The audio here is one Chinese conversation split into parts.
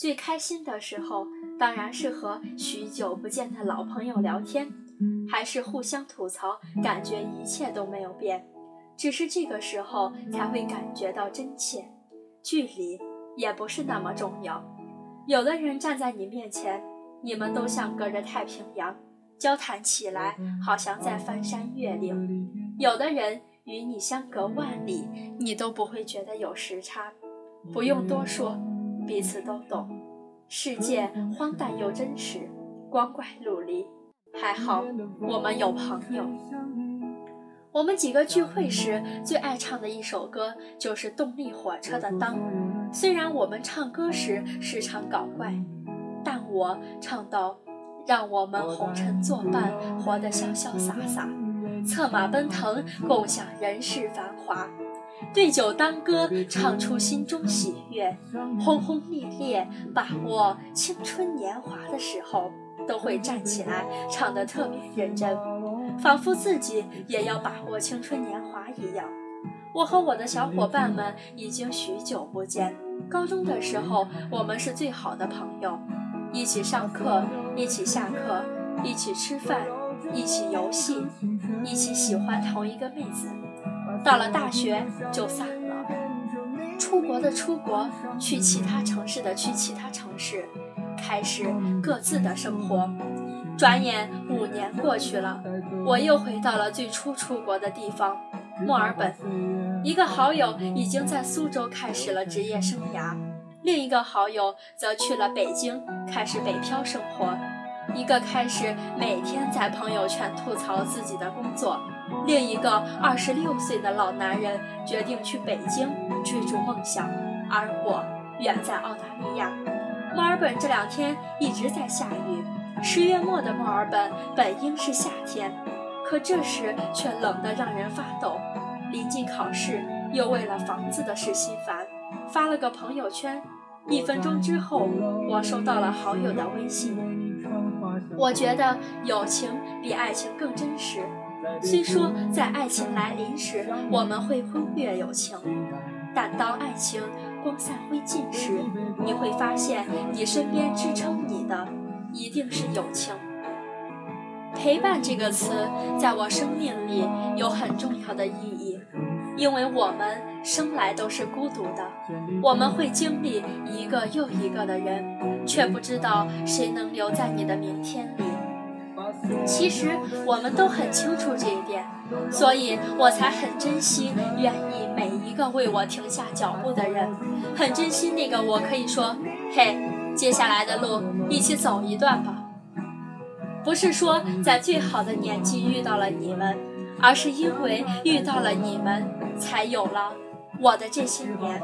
最开心的时候，当然是和许久不见的老朋友聊天，还是互相吐槽，感觉一切都没有变，只是这个时候才会感觉到真切。距离也不是那么重要。有的人站在你面前，你们都像隔着太平洋，交谈起来好像在翻山越岭；有的人与你相隔万里，你都不会觉得有时差。不用多说。彼此都懂，世界荒诞又真实，光怪陆离。还好我们有朋友。我们几个聚会时最爱唱的一首歌就是动力火车的《当》。虽然我们唱歌时时常搞怪，但我唱到“让我们红尘作伴，活得潇潇洒洒，策马奔腾，共享人世繁华。”对酒当歌，唱出心中喜悦，轰轰烈烈，把握青春年华的时候，都会站起来唱得特别认真，仿佛自己也要把握青春年华一样。我和我的小伙伴们已经许久不见，高中的时候我们是最好的朋友，一起上课，一起下课，一起吃饭，一起游戏，一起喜欢同一个妹子。到了大学就散了，出国的出国，去其他城市的去其他城市，开始各自的生活。转眼五年过去了，我又回到了最初出国的地方——墨尔本。一个好友已经在苏州开始了职业生涯，另一个好友则去了北京，开始北漂生活。一个开始每天在朋友圈吐槽自己的工作。另一个二十六岁的老男人决定去北京追逐梦想，而我远在澳大利亚。墨尔本这两天一直在下雨。十月末的墨尔本本应是夏天，可这时却冷得让人发抖。临近考试，又为了房子的事心烦，发了个朋友圈。一分钟之后，我收到了好友的微信。我觉得友情比爱情更真实。虽说在爱情来临时我们会忽略友情，但当爱情光散灰烬时，你会发现你身边支撑你的一定是友情。陪伴这个词在我生命里有很重要的意义，因为我们生来都是孤独的，我们会经历一个又一个的人，却不知道谁能留在你的明天里。其实我们都很清楚这一点，所以我才很珍惜、愿意每一个为我停下脚步的人，很珍惜那个我可以说：“嘿，接下来的路一起走一段吧。”不是说在最好的年纪遇到了你们，而是因为遇到了你们，才有了我的这些年，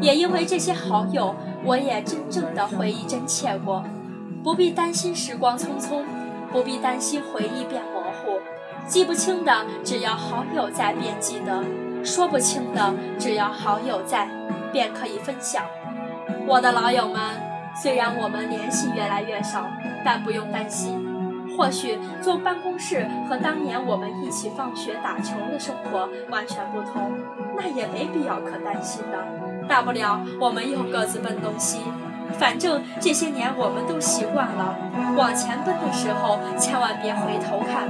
也因为这些好友，我也真正的回忆真切过，不必担心时光匆匆。不必担心回忆变模糊，记不清的只要好友在便记得，说不清的只要好友在便可以分享。我的老友们，虽然我们联系越来越少，但不用担心。或许坐办公室和当年我们一起放学打球的生活完全不同，那也没必要可担心的。大不了我们又各自奔东西。反正这些年我们都习惯了，往前奔的时候千万别回头看。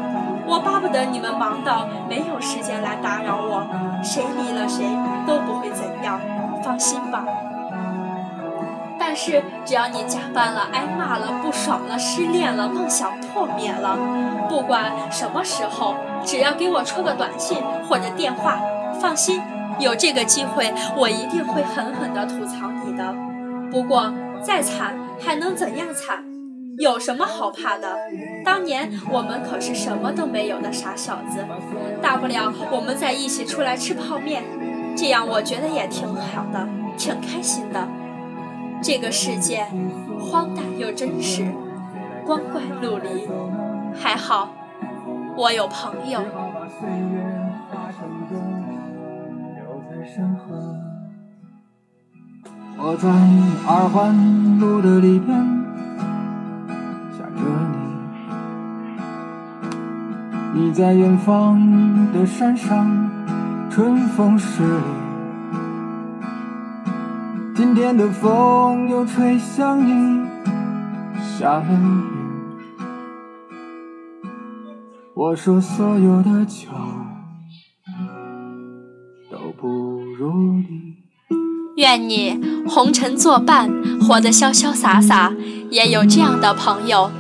我巴不得你们忙到没有时间来打扰我，谁离了谁都不会怎样，放心吧。但是只要你加班了、挨骂了、不爽了、失恋了、梦想破灭了，不管什么时候，只要给我戳个短信或者电话，放心，有这个机会，我一定会狠狠地吐槽你的。不过。再惨还能怎样惨？有什么好怕的？当年我们可是什么都没有的傻小子，大不了我们再一起出来吃泡面，这样我觉得也挺好的，挺开心的。这个世界荒诞又真实，光怪陆离，还好我有朋友。我在二环路的里边想着你，你在远方的山上，春风十里。今天的风又吹向你，下了雨。我说所有的酒都不如你。愿你红尘作伴，活得潇潇洒洒，也有这样的朋友。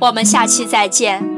我们下期再见。